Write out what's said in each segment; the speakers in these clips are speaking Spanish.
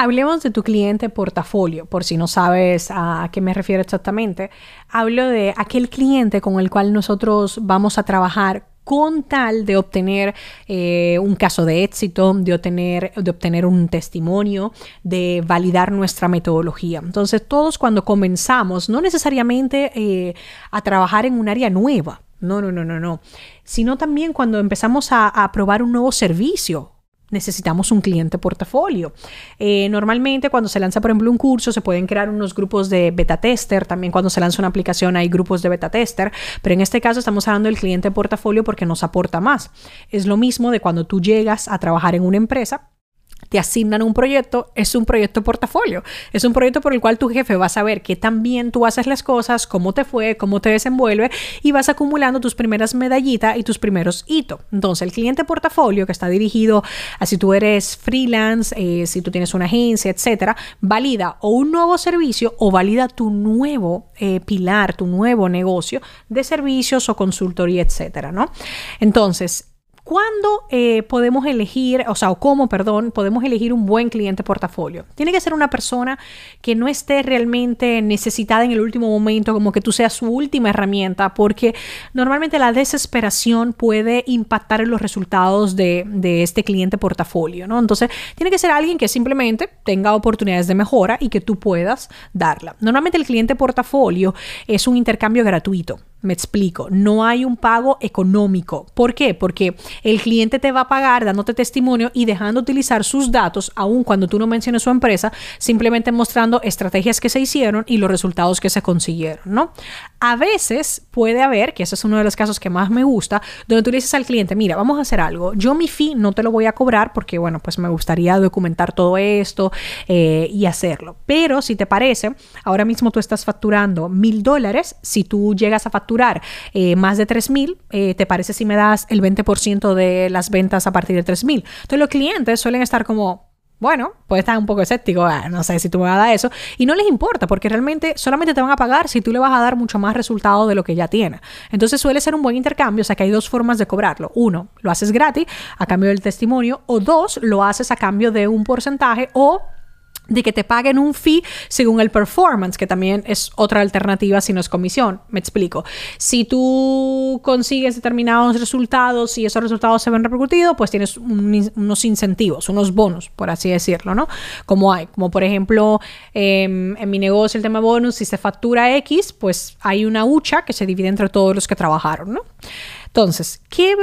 Hablemos de tu cliente portafolio, por si no sabes a qué me refiero exactamente. Hablo de aquel cliente con el cual nosotros vamos a trabajar con tal de obtener eh, un caso de éxito, de obtener, de obtener un testimonio, de validar nuestra metodología. Entonces, todos cuando comenzamos, no necesariamente eh, a trabajar en un área nueva, no, no, no, no, no, sino también cuando empezamos a, a probar un nuevo servicio necesitamos un cliente portafolio. Eh, normalmente cuando se lanza, por ejemplo, un curso, se pueden crear unos grupos de beta tester. También cuando se lanza una aplicación hay grupos de beta tester. Pero en este caso estamos hablando del cliente portafolio porque nos aporta más. Es lo mismo de cuando tú llegas a trabajar en una empresa te asignan un proyecto, es un proyecto portafolio. Es un proyecto por el cual tu jefe va a saber que también tú haces las cosas, cómo te fue, cómo te desenvuelve y vas acumulando tus primeras medallitas y tus primeros hitos. Entonces, el cliente portafolio que está dirigido a si tú eres freelance, eh, si tú tienes una agencia, etcétera, valida o un nuevo servicio o valida tu nuevo eh, pilar, tu nuevo negocio de servicios o consultoría, etcétera, ¿no? Entonces, ¿Cuándo eh, podemos elegir, o sea, o cómo, perdón, podemos elegir un buen cliente portafolio? Tiene que ser una persona que no esté realmente necesitada en el último momento, como que tú seas su última herramienta, porque normalmente la desesperación puede impactar en los resultados de, de este cliente portafolio, ¿no? Entonces, tiene que ser alguien que simplemente tenga oportunidades de mejora y que tú puedas darla. Normalmente el cliente portafolio es un intercambio gratuito. Me explico, no hay un pago económico. ¿Por qué? Porque el cliente te va a pagar dándote testimonio y dejando utilizar sus datos, aun cuando tú no menciones su empresa, simplemente mostrando estrategias que se hicieron y los resultados que se consiguieron, ¿no? A veces puede haber, que ese es uno de los casos que más me gusta, donde tú le dices al cliente, mira, vamos a hacer algo, yo mi fee no te lo voy a cobrar porque, bueno, pues me gustaría documentar todo esto eh, y hacerlo. Pero si te parece, ahora mismo tú estás facturando mil dólares, si tú llegas a facturar eh, más de 3 mil, eh, ¿te parece si me das el 20% de las ventas a partir de 3 mil? Entonces los clientes suelen estar como, bueno, puede estar un poco escéptico, ah, no sé si tú me vas a dar eso, y no les importa porque realmente solamente te van a pagar si tú le vas a dar mucho más resultado de lo que ya tiene. Entonces suele ser un buen intercambio, o sea que hay dos formas de cobrarlo. Uno, lo haces gratis a cambio del testimonio, o dos, lo haces a cambio de un porcentaje o de que te paguen un fee según el performance, que también es otra alternativa si no es comisión. Me explico. Si tú consigues determinados resultados y esos resultados se ven repercutidos, pues tienes unos incentivos, unos bonos, por así decirlo, ¿no? Como hay, como por ejemplo em, en mi negocio el tema bonus, si se factura X, pues hay una hucha que se divide entre todos los que trabajaron, ¿no? Entonces,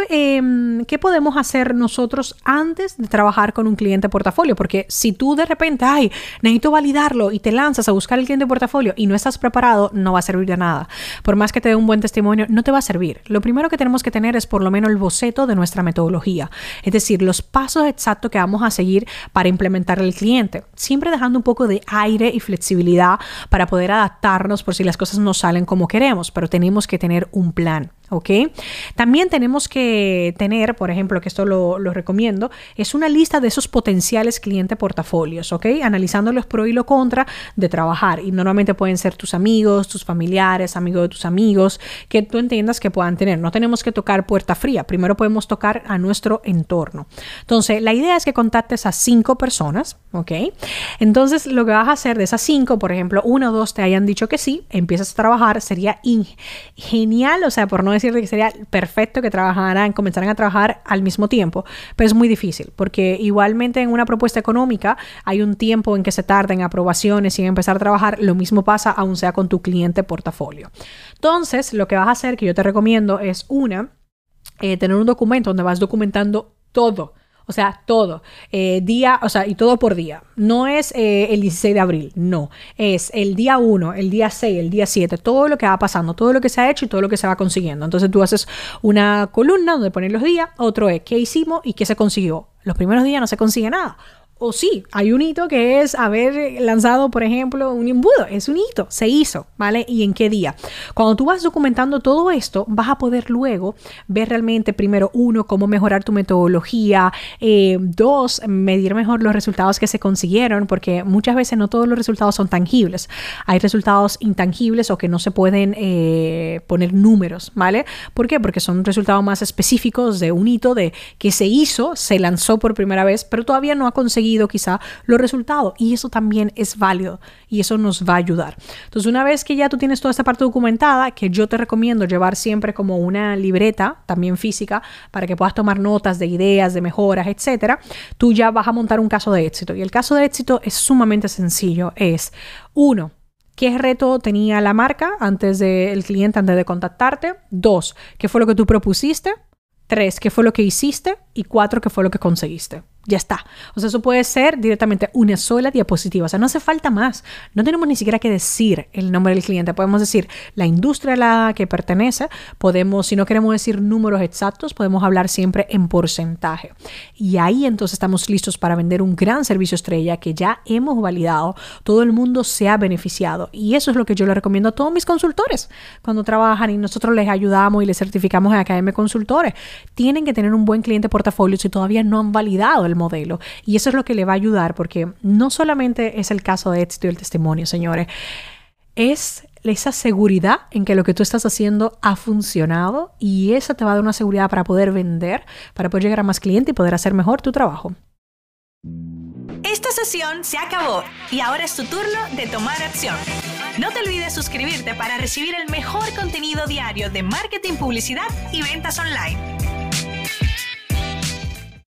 em, ¿qué, podemos hacer nosotros antes de trabajar con un cliente portafolio? Porque si tú de repente, ay, necesito validarlo y te lanzas a buscar el cliente portafolio y no estás preparado, no va a servir de nada. Por más que te dé un buen testimonio, no te va a servir. Lo primero que tenemos que tener es por lo menos el boceto de nuestra metodología, es decir, los pasos exactos que vamos a seguir para implementar el cliente, siempre dejando un poco de aire y flexibilidad para poder adaptarnos por si las cosas no salen como queremos, pero tenemos que tener un plan. ¿Ok? También tenemos que tener, por ejemplo, que esto lo, recomiendo, es una lista de esos potenciales clientes portafolios, ¿ok? Analizando los pros y los contra de trabajar. Y normalmente pueden ser tus amigos, tus familiares, amigos de tus amigos, que tú entiendas que puedan tener. No tenemos que tocar puerta fría, primero podemos tocar a nuestro entorno. Entonces, la idea es que contactes a cinco personas, ¿ok? Entonces, lo que vas a hacer de esas cinco, por ejemplo, uno o dos te hayan dicho que sí, empiezas a trabajar, sería genial, o sea, por no decir que sería perfecto que trabajaran, comenzaran a trabajar al mismo tiempo, pero es muy difícil porque igualmente en una propuesta económica hay un tiempo en que se tarda en aprobaciones y en empezar a trabajar, lo mismo pasa aún sea con tu cliente portafolio. Entonces, lo que vas a hacer, que yo te recomiendo, es una, eh, tener un documento donde vas documentando todo o sea, todo. Eh, día, o sea, y todo por día. No es eh, el 16 de abril, no. Es el día 1, el día 6, el día 7, todo lo que va pasando, todo lo que se ha hecho y todo lo que se va consiguiendo. Entonces tú haces una columna donde pones los días, otro es qué hicimos y qué se consiguió. Los primeros días no se consigue nada O sí, hay un hito que es haber lanzado, por ejemplo, un embudo. Es un hito, se hizo, ¿vale? ¿Y en qué día? Cuando tú vas documentando todo esto, vas a poder luego ver realmente, primero, uno, cómo mejorar tu metodología, eh, dos, medir mejor los resultados que se consiguieron, porque muchas veces no todos los resultados son tangibles. Hay resultados intangibles o que no se pueden eh, poner números, ¿vale? ¿Por qué? Porque son resultados más específicos de un hito de que se hizo, se lanzó por primera vez, pero todavía no ha conseguido quizá los resultados y eso también es válido y eso nos va a ayudar. Entonces, una vez que ya tú tienes toda esta parte documentada, que yo te recomiendo llevar siempre como una libreta, también física, para que puedas tomar notas de ideas, de mejoras, etcétera, tú ya vas a montar un caso de éxito. Y el caso de éxito es sumamente sencillo. Es uno, ¿Qué reto tenía la marca antes del cliente, antes de contactarte? Dos, ¿qué fue lo que tú propusiste? Tres, ¿qué fue lo que hiciste? Y cuatro, ¿qué fue lo que conseguiste? Ya está. O sea, eso puede ser directamente una sola diapositiva. O sea, no hace falta más. No tenemos ni siquiera que decir el nombre del cliente. Podemos decir la industria a la que pertenece. Podemos, si no queremos decir números exactos, podemos hablar siempre en porcentaje. Y ahí entonces estamos listos para vender un gran servicio estrella que ya hemos validado. Todo el mundo se ha beneficiado. Y eso es lo que yo le recomiendo a todos mis consultores cuando trabajan y nosotros les ayudamos y les certificamos en Academia Consultores. Tienen que tener un buen cliente portafolio si todavía no han validado el modelo. Y eso es lo que le va a ayudar porque no solamente es el caso de éxito y el testimonio, señores, es esa seguridad en que lo que tú estás haciendo ha funcionado y esa te va a dar una seguridad para poder vender, para poder llegar a más clientes y poder hacer mejor tu trabajo. Esta sesión se acabó y ahora es tu turno de tomar acción. No te olvides suscribirte para recibir el mejor contenido diario de marketing, publicidad y ventas online.